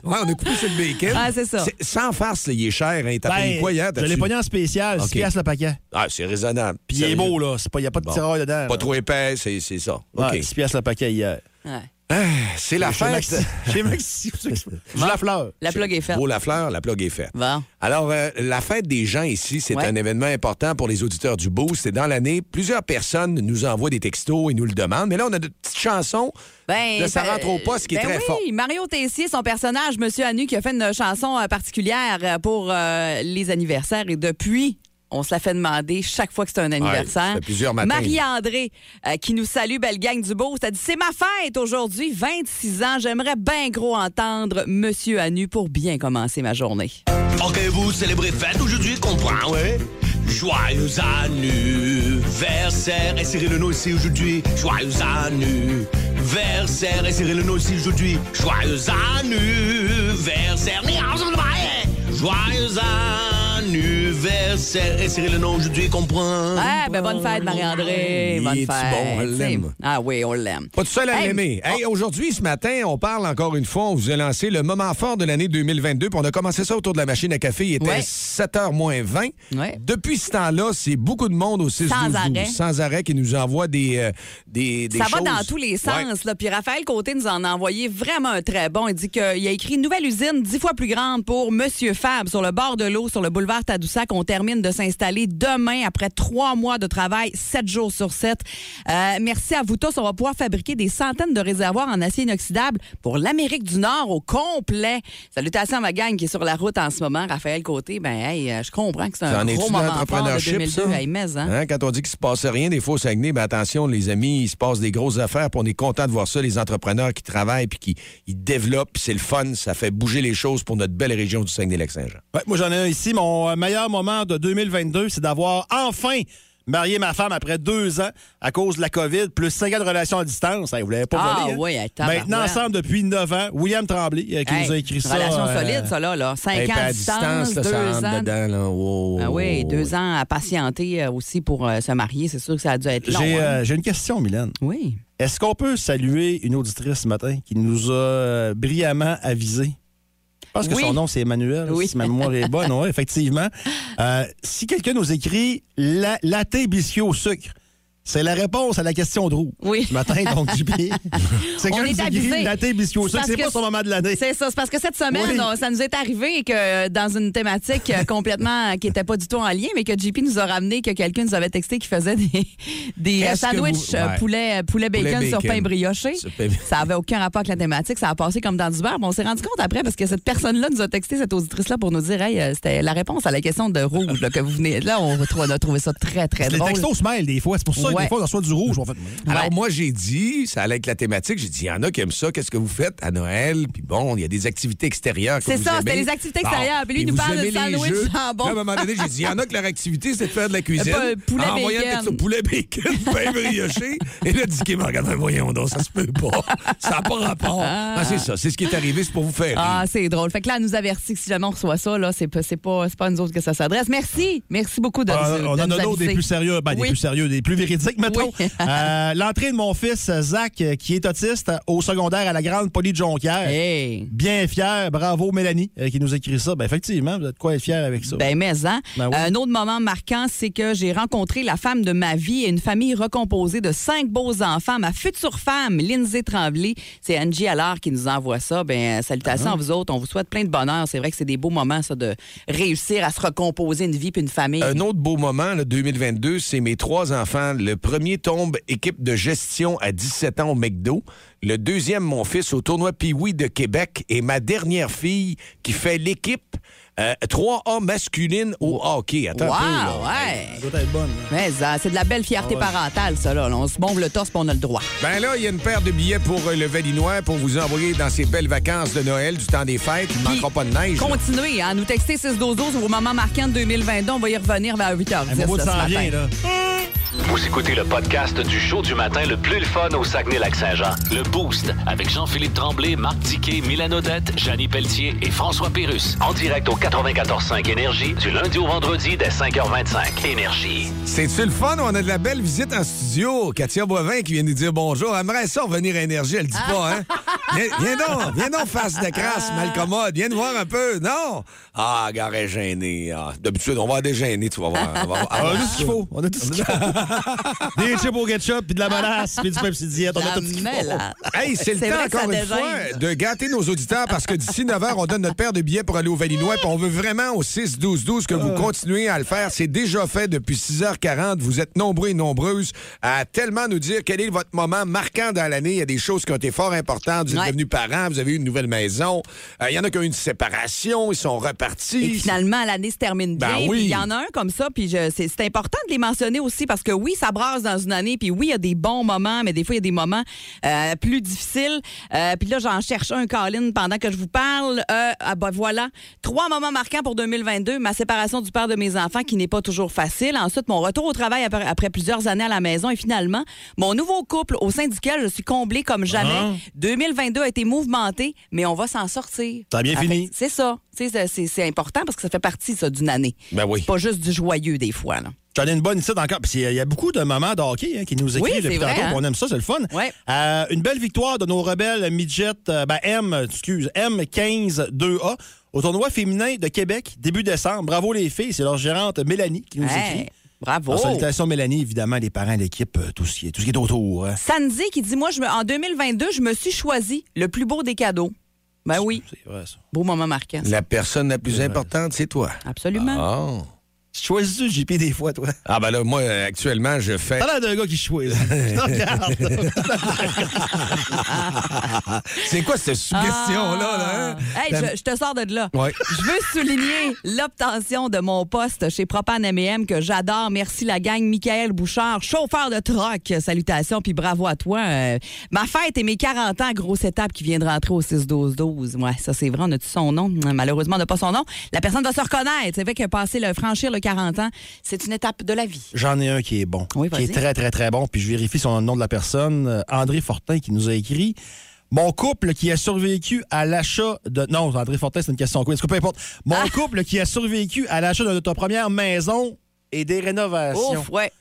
Ouais, on a coupé sur le bacon. Ah, c'est ça. Sans farce, là, il est cher. Hein. T'as Ben, payé quoi hier? je l'ai pogné en spécial, 6 OK. piastres le paquet. Ah, c'est raisonnable. Puis il est beau, là. Il n'y a pas de Bon. tireur dedans. Pas là. trop épais, c'est c'est ça. OK. Ouais, 6 piastres le paquet hier. Ouais. Ah, c'est la Chez fête. Maxi. Chez Maxi. Je la fleur. La plug est faite. Beau la fleur, la plug est faite. Bon. Alors, euh, la fête des gens ici, c'est Ouais. un événement important pour les auditeurs du Boost. Et dans l'année, plusieurs personnes nous envoient des textos et nous le demandent. Mais là, on a de petites chansons Ben, de Ça rentre au poste qui est ben très oui, fort. Mario Tessier, son personnage, Monsieur Anu, qui a fait une chanson euh, particulière euh, pour euh, les anniversaires. Et depuis, on se la fait demander chaque fois que c'est un anniversaire. ça fait plusieurs matins. Marie-André, euh, qui nous salue, belle gang du beau, ça dit C'est ma fête aujourd'hui, 26 ans. J'aimerais bien gros entendre Monsieur Anu pour bien commencer ma journée. Ok, vous célébrez fête aujourd'hui, comprends, ouais? Joyeux anniversaire, et Cyril Henoux aussi aujourd'hui. Joyeux anniversaire, et Cyril Henoux aussi aujourd'hui. Joyeux anniversaire, Joyeux anniversaire, et Cyril Henoux aujourd'hui, comprends? Ah, ben bonne fête, Marie-André. Bonne fête. bon? On l'aime. Ah oui, on l'aime. Pas tout seul à Hey, l'aimer. Hey, aujourd'hui, ce matin, on parle encore une fois, on vous a lancé le moment fort de l'année 2022. Puis on a commencé ça autour de la machine à café. Il était Ouais. 7h moins 20. Ouais. Depuis ce temps-là, c'est beaucoup de monde au 6 Sans 12 arrêt. sans arrêt, qui nous envoie des, euh, des, des Ça choses. va dans tous les sens. Ouais. Là. Puis Raphaël Côté nous en a envoyé vraiment un très bon. Il dit qu'il a écrit une nouvelle usine dix fois plus grande pour Monsieur Fab sur le bord de l'eau, sur le boulevard Tadoussac. On termine de s'installer demain après trois mois de travail, sept jours sur sept. Euh, merci à vous tous. On va pouvoir fabriquer des centaines de réservoirs en acier inoxydable pour l'Amérique du Nord au complet. Salutations à ma gang qui est sur la route en ce moment. Raphaël Côté, ben hey, euh, je comprends que c'est un gros de moment fort de l'entrepreneurship, 2002. ça? Hey, mais, hein? Hein, Quand on dit qu'il se passe rien, des fois au Saguenay, ben attention, les amis, il se passe des grosses affaires, puis on est content de voir ça, les entrepreneurs qui travaillent, puis qui ils développent, puis c'est le fun, ça fait bouger les choses pour notre belle région du Saguenay-Lac-Saint-Jean. Ouais, moi, j'en ai un ici. Mon euh, meilleur moment de 2022, c'est d'avoir enfin marié ma femme après deux ans à cause de la COVID, plus cinq ans de relation à distance. Hey, vous l'avez pas Ah, volé, hein? oui, tabarouette. Maintenant ensemble depuis neuf ans. William Tremblay euh, qui Hey, nous a écrit ça. Relation euh, solide, ça, là. là. Cinq Hey, ans à distance, là, deux ça ans. dedans. Là. Wow, Ah oui, wow, deux ans à patienter euh, aussi pour euh, se marier. C'est sûr que ça a dû être long. J'ai hein? j'ai une question, Mylène. Oui. Est-ce qu'on peut saluer une auditrice ce matin qui nous a brillamment avisé? Je pense que Oui. son nom, c'est Emmanuel, Oui. si ma mémoire est bonne. Oui, effectivement. Euh, si quelqu'un nous écrit la, latte biscuit au sucre, c'est la réponse à la question de roue. Oui. Ce matin, donc, JP. C'est On quelqu'un est avisé. latte biscuit C'est que pas son moment de l'année. C'est ça. C'est parce que cette semaine, Oui. on- ça nous est arrivé que euh, dans une thématique euh, complètement qui n'était pas du tout en lien, mais que JP nous a ramené que quelqu'un nous avait texté qui faisait des, des euh, que sandwichs vous- euh, ouais. poulet, poulet bacon Poulet sur pain brioché. Pain- Ça avait aucun rapport avec la thématique. Ça a passé comme dans du beurre. Mais on s'est rendu compte après parce que cette personne-là nous a texté, cette auditrice-là, pour nous dire hey, euh, c'était la réponse à la question de rouge là, que vous venez. Là, on, on a trouvé ça très, très Les drôle. textos se mêlent des fois. C'est pour ça que Ouais. des fois, on reçoit du rouge. On fait... Alors, Ouais. moi, j'ai dit, ça allait avec la thématique, j'ai dit, il y en a qui aiment ça. Qu'est-ce que vous faites à Noël? Puis bon, il y a des activités extérieures. C'est ça, c'était les activités Bon. extérieures. Puis lui, il nous vous parle de aimez les sandwich jeux. jambon. À un moment donné, j'ai dit, il y en a que leur activité, c'est de faire de la cuisine. Euh, pas- poulet en envoyant un bacon. poulet bacon, pain brioché. Et là, Dicky me regarde, voyons donc, ça se peut pas. Ça n'a pas rapport. Ah, c'est ça, c'est ce qui est arrivé, c'est pour vous faire. Ah, c'est drôle. Fait que là, elle nous avertit que si jamais on reçoit ça, là, c'est pas, c'est pas, c'est pas à nous autres que ça s'adresse. Merci. Merci beaucoup de, Ah, nous- on en a d'autres des aviser. plus sérieux, ben, des plus sérieux, des plus véridiques. Mettons. Oui. Euh, L'entrée de mon fils, Zach, euh, qui est autiste, au secondaire à la Grande Poly de Jonquière. Hey. Bien fier. Bravo, Mélanie, euh, qui nous écrit ça. Ben, effectivement, vous êtes quoi être fier avec ça? Ben, mais hein. Ben oui. Un autre moment marquant, c'est que j'ai rencontré la femme de ma vie et une famille recomposée de cinq beaux enfants. Ma future femme, Lindsay Tremblay. C'est Angie Allard qui nous envoie ça. Ben, euh, salutations Ah. à vous autres. On vous souhaite plein de bonheur. C'est vrai que c'est des beaux moments, ça, de réussir à se recomposer une vie puis une famille. Un autre beau moment, le 2022, c'est mes trois enfants. Le premier tombe équipe de gestion à 17 ans au McDo. Le deuxième, mon fils, au tournoi Pee-Wee de Québec. Et ma dernière fille qui fait l'équipe euh, 3A masculine au hockey. Attends wow, un peu, là. ouais. Ça doit être bonne. là. Mais ça, c'est de la belle fierté parentale, ça. Là. On se bombe le torse puis on a le droit. Ben là, il y a une paire de billets pour euh, le Valinois pour vous envoyer dans ces belles vacances de Noël, du temps des fêtes. Il ne manquera pas de neige. Continuez à nous texter 612 vos moments marquants de 2022. On va y revenir vers 8h10 Un mot de là, ce s'en matin. vient, là. Vous écoutez le podcast du show du matin le plus le fun au Saguenay-Lac-Saint-Jean. Le Boost avec Jean-Philippe Tremblay, Marc Tiquet, Milan Odette, Janine Pelletier et François Pérus. En direct au 94.5 Énergie du lundi au vendredi dès 5h25. Énergie. C'est-tu le fun? On a de la belle visite en studio. Katia Boivin qui vient nous dire bonjour. Elle aimerait ça revenir à Énergie. Elle dit pas, hein? Viens, viens donc, viens donc, face de crasse, malcommode. Viens nous voir un peu. Non? Ah, gare est gênée. Ah, D'habitude, on va déjeuner, tu vas voir. On va- On a tout ce qu'il faut. On a tout ce qu'il faut. Des chips au ketchup, puis de la menace, puis du Pepsi Diète. On a tout ce qu'il faut. Hey, c'est le temps, encore une dégêne. fois, de gâter nos auditeurs parce que d'ici 9 h, on donne notre paire de billets pour aller au Valinois. Puis on veut vraiment au 6-12-12 que vous continuez à le faire. C'est déjà fait depuis 6h40. Vous êtes nombreux et nombreuses à tellement nous dire quel est votre moment marquant dans l'année. Il y a des choses qui ont été fort importantes. Vous êtes Ouais. devenus parents, vous avez eu une nouvelle maison. Euh, Il y en a qui ont eu une séparation, ils sont repartis. Et finalement, l'année se termine bien. Ben oui. Il y en a un comme ça, puis c'est important de les mentionner aussi parce que oui, ça brasse dans une année, puis oui, il y a des bons moments, mais des fois, il y a des moments euh, plus difficiles. Euh, puis là, j'en cherche un, Colin, pendant que je vous parle. Ah ben voilà, trois moments marquants pour 2022. Ma séparation du père de mes enfants qui n'est pas toujours facile. Ensuite, mon retour au travail après, après plusieurs années à la maison. Et finalement, mon nouveau couple au sein duquel je suis comblée comme jamais. Ah. 2022 a été mouvementé, mais on va s'en sortir. Ça a bien Ah, fini. C'est ça. C'est important parce que ça fait partie, ça, d'une année. Ben oui. C'est pas juste du joyeux, des fois. Là. J'en ai une bonne ici encore. Puis il y a- beaucoup de moments de hockey hein, qui nous écrivent Oui, depuis vrai, tantôt. hein? On aime ça, c'est le fun. Ouais. Euh, une belle victoire de nos rebelles midget, euh, ben M, excuse, M15-2A au tournoi féminin de Québec, début décembre. Bravo les filles, c'est leur gérante Mélanie qui nous Hey, écrit. bravo. Salutations Mélanie, évidemment, les parents, l'équipe, euh, tout ce qui est, tout ce qui est autour. hein. Sandy qui dit Moi, je me, en 2022, je me suis choisi le plus beau des cadeaux. Ben oui, C'est vrai, ça. beau moment marquant. ça. La personne la plus importante, c'est toi. Absolument. Ah. Choisis-tu JP des fois, toi? Ah, ben là, moi, euh, actuellement, je fais. T'as l'air d'un gars qui choisit. C'est quoi cette suggestion-là? Là, hein? Ah. Hey, je, je te sors de là. Ouais. Je veux souligner l'obtention de mon poste chez Propane M&M que j'adore. Merci la gang. Michael Bouchard, chauffeur de troc. Salutations, puis bravo à toi. Euh, ma fête et mes 40 ans, grosse étape qui vient de rentrer au 6-12-12. Ouais, ça c'est vrai, on a-tu son nom? Malheureusement, on n'a pas son nom. La personne va se reconnaître. C'est vrai que passer le franchir le 40 ans, c'est une étape de la vie. J'en ai un qui est bon. Oui, qui est très, très, très bon. Puis je vérifie son nom de la personne. Euh, André Fortin qui nous a écrit. Mon couple qui a survécu à l'achat de. Non, André Fortin, c'est une question quoi. Peu importe. Mon Ah! couple qui a survécu à l'achat de ta première maison et des rénovations. Ouf, ouais.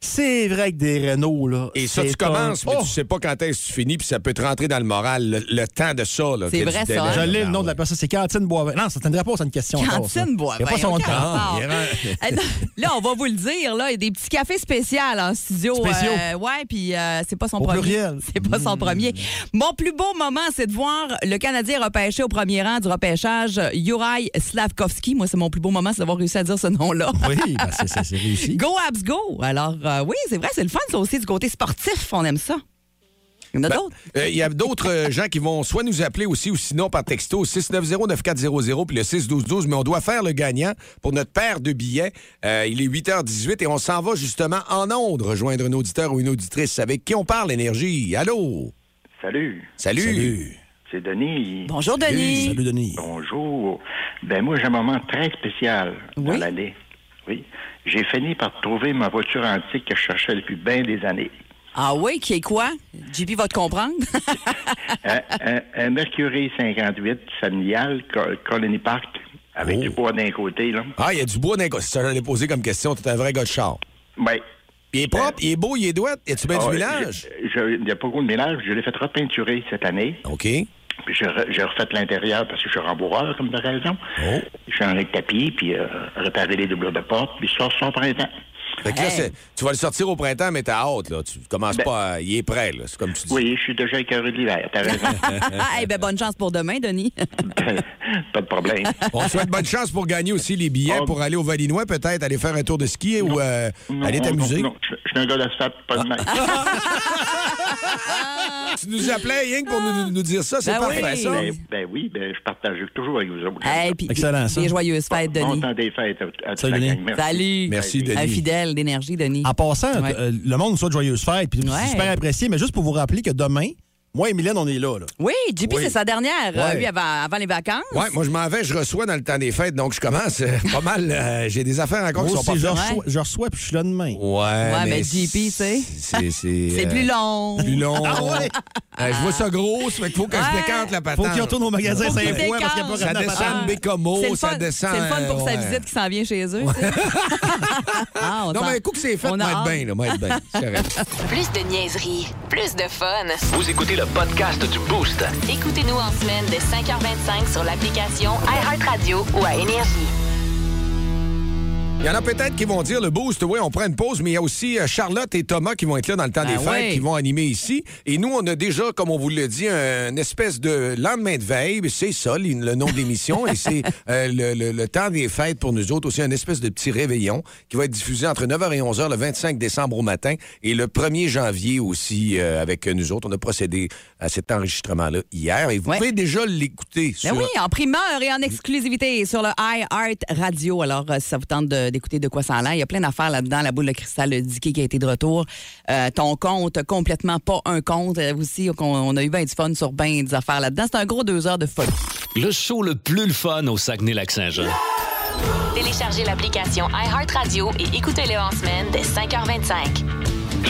C'est vrai que des rénaux, là. Et ça, tu commences, mais Oh! tu sais pas quand est-ce que tu finis, puis ça peut te rentrer dans le moral, le, le temps de ça. là, C'est vrai, ça, délai, hein? Je l'ai le Ah, nom de la personne. C'est Cantine Boivin. Non, ça ne pas, c'est une question. Cantine Boivin, Il n'y a pas son temps. non, Là, on va vous le dire, là, il y a des petits cafés spéciaux en studio. Spéciaux. Euh, ouais, puis euh, c'est pas son Au premier. pluriel. C'est pas son premier. Mon plus beau moment, c'est de voir le Canadien repêché au premier rang du repêchage Juraj Slavkovski. Moi, c'est mon plus beau moment, c'est d'avoir réussi à dire ce nom-là. Oui, ben, c'est réussi. Go Abs Go! Alors, euh, oui, c'est vrai, c'est le fun, ça aussi, du côté sportif. On aime ça. Il y en a Ben, d'autres? euh, Il y a d'autres euh, gens qui vont soit nous appeler aussi ou sinon par texto 690-9400 puis le 612-12, mais on doit faire le gagnant pour notre paire de billets. Euh, il est 8h18 et on s'en va justement en ondes rejoindre un auditeur ou une auditrice avec qui on parle énergie. Allô? Salut, Salut. Salut. c'est Denis. Bonjour, Denis. Salut, Denis. Bonjour. Ben moi, j'ai un moment très spécial dans Oui? l'année. Oui. J'ai fini par trouver ma voiture antique que je cherchais depuis bien des années. Ah oui, qui est quoi? JP va te comprendre. un, un- un Mercury 58 familial, Co- Colony Park, avec Oh. du bois d'un côté, là. Ah, il y a du bois d'un côté. Ça j'allais poser comme question. T'es un vrai gars de char. Oui. Il est propre, il est beau, il est douette. Y a-tu bien Ah, du ménage? je- je- Il n'y a pas beaucoup de ménage. Je l'ai fait repeinturer cette année. OK. Puis j'ai re- j'ai refait l'intérieur parce que je suis rembourreur, comme de raison. Oh. J'ai changé le tapis, puis euh, réparé les doublures de porte, puis je sors son printemps. Fait que là, Hey. c'est- tu vas le sortir au printemps, mais t'as hâte, là. Tu commences Ben- pas à... Il est prêt, là. C'est comme tu dis. Oui, je suis déjà écœuré de l'hiver, t'as raison. Ah, eh ben, bonne chance pour demain, Denis. pas de problème. On te souhaite bonne chance pour gagner aussi les billets Oh. pour aller au Valinois, peut-être aller faire un tour de ski ou euh, Non, aller t'amuser. Non, non, je je suis un gars d'asphalte, pas de neige. Tu nous appelais, rien que pour nous, nous dire ça, c'est Ben parfait, oui. ça. ben, ben oui, ben je partage toujours avec vous autres. Hey, puis, Excellent, ça. Des joyeuses fêtes, Bon Denis. temps des fêtes à, à toute Salut, Denis. Salut. Merci, Denis. Un fidèle d'énergie, Denis. En passant, Ouais. euh, le monde nous souhaite joyeuses fêtes, puis Ouais. c'est super apprécié, mais juste pour vous rappeler que demain, moi et Mylène, on est là. là. Oui, JP, Oui. c'est sa dernière, euh, Ouais. lui, avant, avant les vacances. Ouais, moi, je m'en vais, je reçois dans le temps des fêtes, donc je commence euh, pas mal. euh, J'ai des affaires encore Moi qui sont aussi, pas je reçois, je reçois, puis je suis là demain. Ouais, mais JP, tu sais. C'est plus long. Plus long. Ah ouais? Euh, je vois ça gros, ça fait qu'il faut que Ouais. je décante la Faut patente. qu'il retourne au magasin Faut qu'il cinq fois parce qu'il n'y a pas Ça rien à descend Bécomo, ça descend. C'est le fun pour sa ouais. visite qui s'en vient chez eux. tu sais. Ah, on Non, mais un coup que c'est fait, on a moi, être hâte. bien, là. Plus de niaiserie, plus de fun. Vous écoutez podcast du Boost. Écoutez-nous en semaine de 5h25 sur l'application iHeartRadio ou à Énergie. Il y en a peut-être qui vont dire le boost, oui, on prend une pause, mais il y a aussi euh, Charlotte et Thomas qui vont être là dans le temps Ah des fêtes, qui vont animer ici. Et nous, on a déjà, comme on vous l'a dit, un une espèce de lendemain de veille. C'est ça, le le nom de l'émission. et c'est euh, le, le- le temps des fêtes pour nous autres aussi, un espèce de petit réveillon qui va être diffusé entre 9h et 11h le 25 décembre au matin et le 1er janvier aussi euh, avec nous autres. On a procédé à cet enregistrement-là hier et vous Ouais. pouvez déjà l'écouter Ben sur... oui, en primeur et en exclusivité sur le iHeart Radio. Alors, ça vous tente de- d'écouter de quoi ça a l'air, il y a plein d'affaires là-dedans. La boule de cristal le Dicky qui a été de retour. Euh, ton compte, complètement pas un compte. Euh, aussi, on, on a eu bien du fun sur bien des affaires là-dedans. C'est un gros deux heures de folie. Le show le plus le fun au Saguenay-Lac-Saint-Jean. Téléchargez l'application iHeartRadio et écoutez-le en semaine dès 5h25.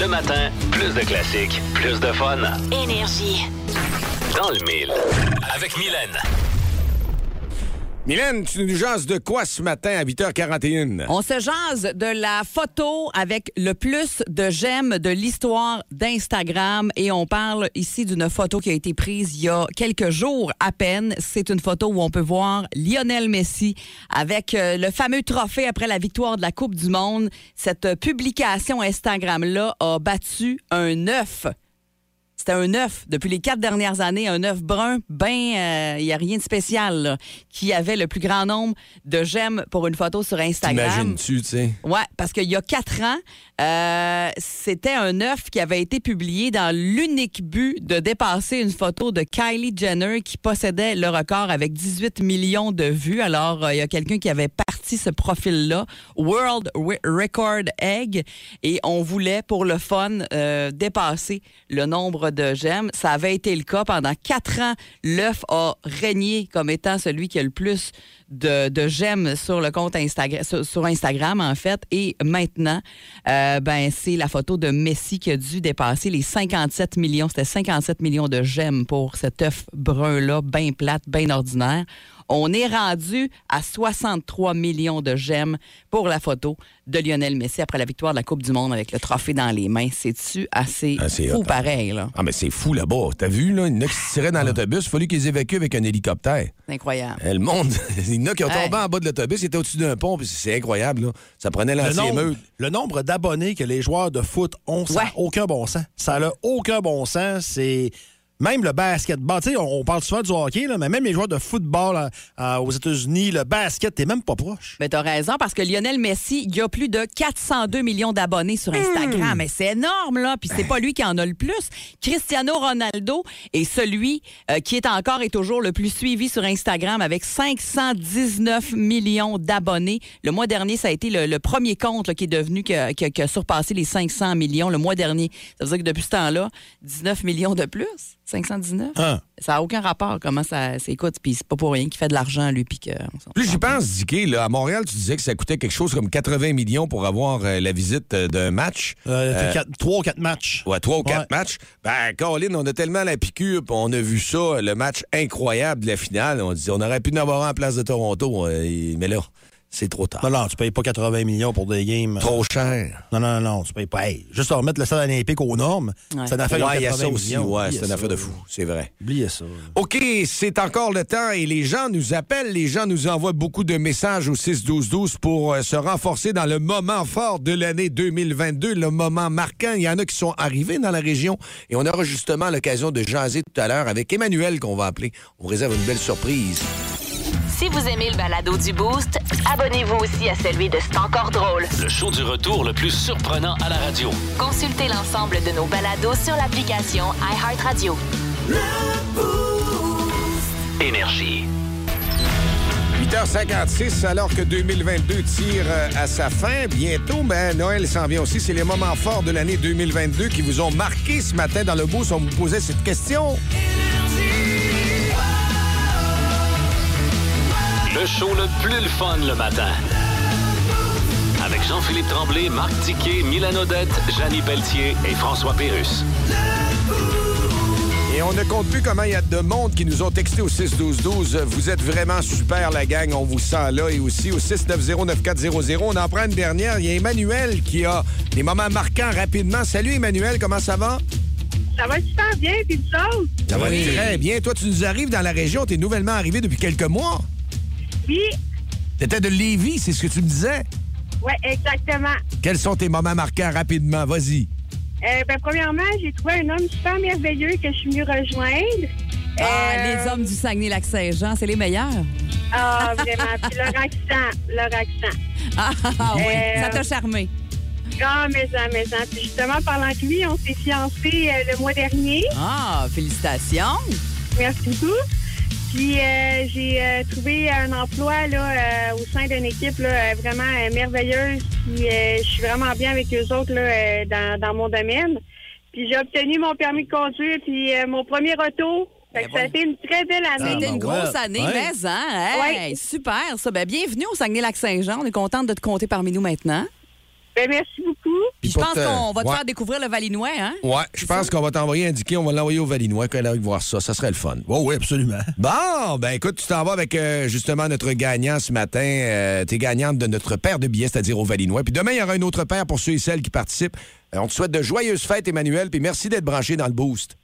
Le matin, plus de classiques, plus de fun. Énergie. Dans le mille. Avec Mylène. Mylène, tu nous jases de quoi ce matin à 8h41? On se jase de la photo avec le plus de j'aime de l'histoire d'Instagram et on parle ici d'une photo qui a été prise il y a quelques jours à peine. C'est une photo où on peut voir Lionel Messi avec euh, le fameux trophée après la victoire de la Coupe du Monde. Cette publication Instagram-là a battu un œuf. C'était un œuf depuis les quatre dernières années, un œuf brun, ben, il n'y a rien de spécial, là, qui avait le plus grand nombre de j'aime pour une photo sur Instagram. T'imagines-tu, tu sais? Ouais, parce qu'il y a quatre ans, euh, c'était un œuf qui avait été publié dans l'unique but de dépasser une photo de Kylie Jenner qui possédait le record avec 18 millions de vues. Alors, euh, il y a quelqu'un qui avait parti ce profil-là, World Re- Record Egg, et on voulait, pour le fun, euh, dépasser le nombre de j'aime. Ça avait été le cas pendant quatre ans. L'œuf a régné comme étant celui qui a le plus de, de j'aime sur le compte Instagram, sur, Instagram, en fait. Et maintenant, euh, ben, c'est la photo de Messi qui a dû dépasser les 57 millions. C'était 57 millions de j'aime pour cet œuf brun-là, bien plate, bien ordinaire. On est rendu à 63 millions de j'aime pour la photo de Lionel Messi après la victoire de la Coupe du Monde avec le trophée dans les mains. C'est-tu assez Ah, c'est fou hot, hein. pareil, là? Ah, mais c'est fou là-bas. T'as vu, là? Il y en a qui se tiraient dans l'autobus. Il fallu qu'ils évacuent avec un hélicoptère. C'est incroyable. Eh, Le monde, il y en a qui ont tombé en bas de l'autobus, ils étaient au-dessus d'un pont, puis c'est incroyable, là. Ça prenait Le nombre, l'anti-émeute. le nombre d'abonnés que les joueurs de foot ont, ça n'a Ouais. aucun bon sens. Ça n'a aucun bon sens. C'est. Même le basketball, tu sais, on, on parle souvent du hockey, là, mais même les joueurs de football euh, euh, aux États-Unis, le basket, t'es même pas proche. Mais t'as raison, parce que Lionel Messi, il y a plus de 402 millions d'abonnés sur Instagram. Hmm. Mais c'est énorme, là. Puis c'est pas lui qui en a le plus. Cristiano Ronaldo est celui euh, qui est encore et toujours le plus suivi sur Instagram avec 519 millions d'abonnés. Le mois dernier, ça a été le, le premier compte là, qui est devenu, a- qui a surpassé les 500 millions le mois dernier. Ça veut dire que depuis ce temps-là, 19 millions de plus. 519? Hein? Ça n'a aucun rapport comment ça s'écoute. Puis c'est pas pour rien qu'il fait de l'argent, lui. Puis que, Plus j'y pense, Dicky, là, à Montréal, tu disais que ça coûtait quelque chose comme 80 millions pour avoir euh, la visite euh, d'un match. Euh, quatre- trois ou quatre matchs. Ouais, trois ou quatre Ouais. matchs. Ben, Colin, on a tellement la piqûre, puis on a vu ça, le match incroyable de la finale. On dit, on aurait pu en avoir un en place de Toronto, euh, mais là, c'est trop tard. Non, non, tu payes pas 80 millions pour des games. Trop cher. Non, non, non, tu payes pas. Hey, juste remettre le stade olympique aux normes, Ouais. c'est une affaire de Ouais, il y a 80 ça aussi. millions. Ouais, Oubliez c'est une ça. affaire de fou. C'est vrai. Oubliez ça. OK, c'est encore le temps et les gens nous appellent, les gens nous envoient beaucoup de messages au 6-12-12 pour euh, se renforcer dans le moment fort de l'année 2022, le moment marquant. Il y en a qui sont arrivés dans la région et on aura justement l'occasion de jaser tout à l'heure avec Emmanuel qu'on va appeler. On réserve une belle surprise. Si vous aimez le balado du Boost, abonnez-vous aussi à celui de C'est encore drôle. Le show du retour le plus surprenant à la radio. Consultez l'ensemble de nos balados sur l'application iHeartRadio. Énergie. 8h56, alors que 2022 tire euh, à sa fin. Bientôt, ben, Noël s'en vient aussi. C'est les moments forts de l'année 2022 qui vous ont marqué ce matin dans le boost. On vous posait cette question. Le show le plus le fun le matin. Avec Jean-Philippe Tremblay, Marc Tiquet, Milan Odette, Janine Pelletier et François Pérus. Et on ne compte plus comment il y a de monde qui nous ont texté au 6-12-12. Vous êtes vraiment super, la gang. On vous sent là. Et aussi au 690-9400. On en prend une dernière. Il y a Emmanuel qui a des moments marquants rapidement. Salut, Emmanuel. Comment ça va? Ça va super bien, puis? Ça va très bien. Toi, tu nous arrives dans la région. Tu es nouvellement arrivé depuis quelques mois. Oui, T'étais de Lévis, c'est ce que tu me disais? ouais, exactement. Quels sont tes moments marquants rapidement? Vas-y. Euh, ben, premièrement, j'ai trouvé un homme super merveilleux que je suis venue rejoindre. Ah, Euh, les hommes du Saguenay-Lac-Saint-Jean, c'est les meilleurs. Ah, vraiment. Puis leur accent, leur accent. Ah, ah, oui, Euh, ça t'a charmé. Ah, mais ça, mais ça. Puis justement, parlant de lui, on s'est fiancés euh, le mois dernier. Ah, félicitations. Merci beaucoup. Puis euh, j'ai euh, trouvé un emploi là, euh, au sein d'une équipe là, vraiment euh, merveilleuse. Puis euh, je suis vraiment bien avec eux autres là, euh, dans, dans mon domaine. Puis j'ai obtenu mon permis de conduire puis euh, mon premier auto. Fait que ça a été une très belle année. C'était une ben grosse ouais. année, Ouais. mais hein? Hey, Super, ça. Ben, bienvenue au Saguenay-Lac-Saint-Jean. On est contente de te compter parmi nous maintenant. Ben, merci beaucoup. Puis je pense te- qu'on va te ouais. faire découvrir le Valinois, hein? Ouais, je pense qu'on va t'envoyer indiquer, on va l'envoyer au Valinois qu'elle aille voir ça. Ça serait le fun. Oh, oui, absolument. Bon, ben écoute, tu t'en vas avec euh, justement notre gagnant ce matin. Euh, T'es gagnante de notre paire de billets, c'est-à-dire au Valinois. Puis demain, il y aura une autre paire pour ceux et celles qui participent. Euh, on te souhaite de joyeuses fêtes, Emmanuel, puis merci d'être branché dans le boost.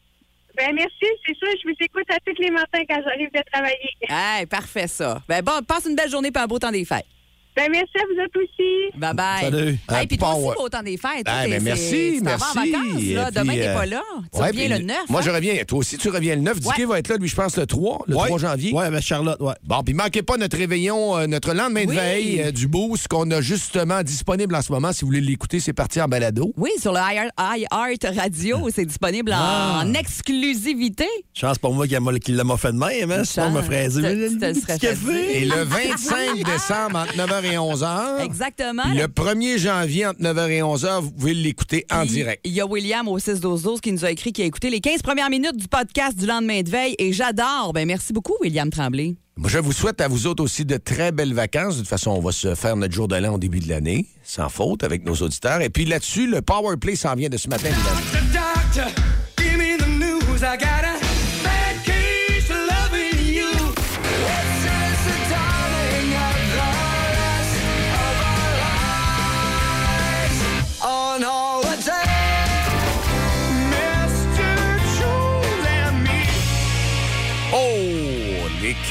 Ben merci, c'est ça. Je vous écoute à tous les matins quand j'arrive de travailler. Hey, parfait, ça. Ben, bon, passe une belle journée et un beau temps des fêtes. Ben merci à vous autres aussi. Bye bye. Salut. Hey, puis toi Euh, aussi, beau temps des fêtes. Ah, ben merci, merci. en vacances, là. Demain, t'es euh, pas là. Tu ouais, reviens puis le 9. Moi, hein? je reviens. Toi aussi, tu reviens le 9. Dicky Ouais. va être là, lui, je pense, le 3, le Ouais. 3 janvier. Ouais, avec Charlotte, ouais. Bon, puis manquez pas notre réveillon, euh, notre lendemain de Oui. veille euh, du boost qu'on a justement disponible en ce moment. Si vous voulez l'écouter, c'est parti en balado. Oui, sur le iHeart Radio, c'est disponible en, Ah. en exclusivité. Chance pour moi qu'il m'a- l'a fait de même, hein? Sinon, on me ferait fait café. Et le 25 décembre, entre 9h et 11h. Exactement. Le 1er janvier, entre 9h et 11h, vous pouvez l'écouter en direct. Il y a William au 6-12-12 qui nous a écrit, qui a écouté les 15 premières minutes du podcast du lendemain de veille et j'adore. Ben merci beaucoup, William Tremblay. Moi, je vous souhaite à vous autres aussi de très belles vacances. De toute façon, on va se faire notre jour de l'an au début de l'année, sans faute, avec nos auditeurs. Et puis là-dessus, le Power Play s'en vient de ce matin.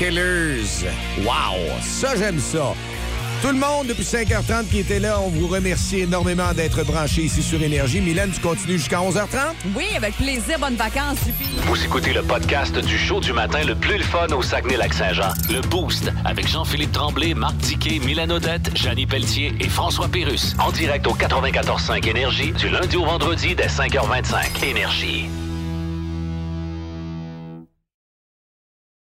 Killers. Wow, ça, j'aime ça. Tout le monde, depuis 5h30 qui était là, on vous remercie énormément d'être branchés ici sur Énergie. Mylène, tu continues jusqu'à 11h30? Oui, avec plaisir. Bonnes vacances, Juppie. Vous écoutez le podcast du show du matin le plus le fun au Saguenay-Lac-Saint-Jean. Le Boost avec Jean-Philippe Tremblay, Marc Tiquet, Milan Odette, Janine Pelletier et François Pérus. En direct au 94.5 Énergie du lundi au vendredi dès 5h25. Énergie.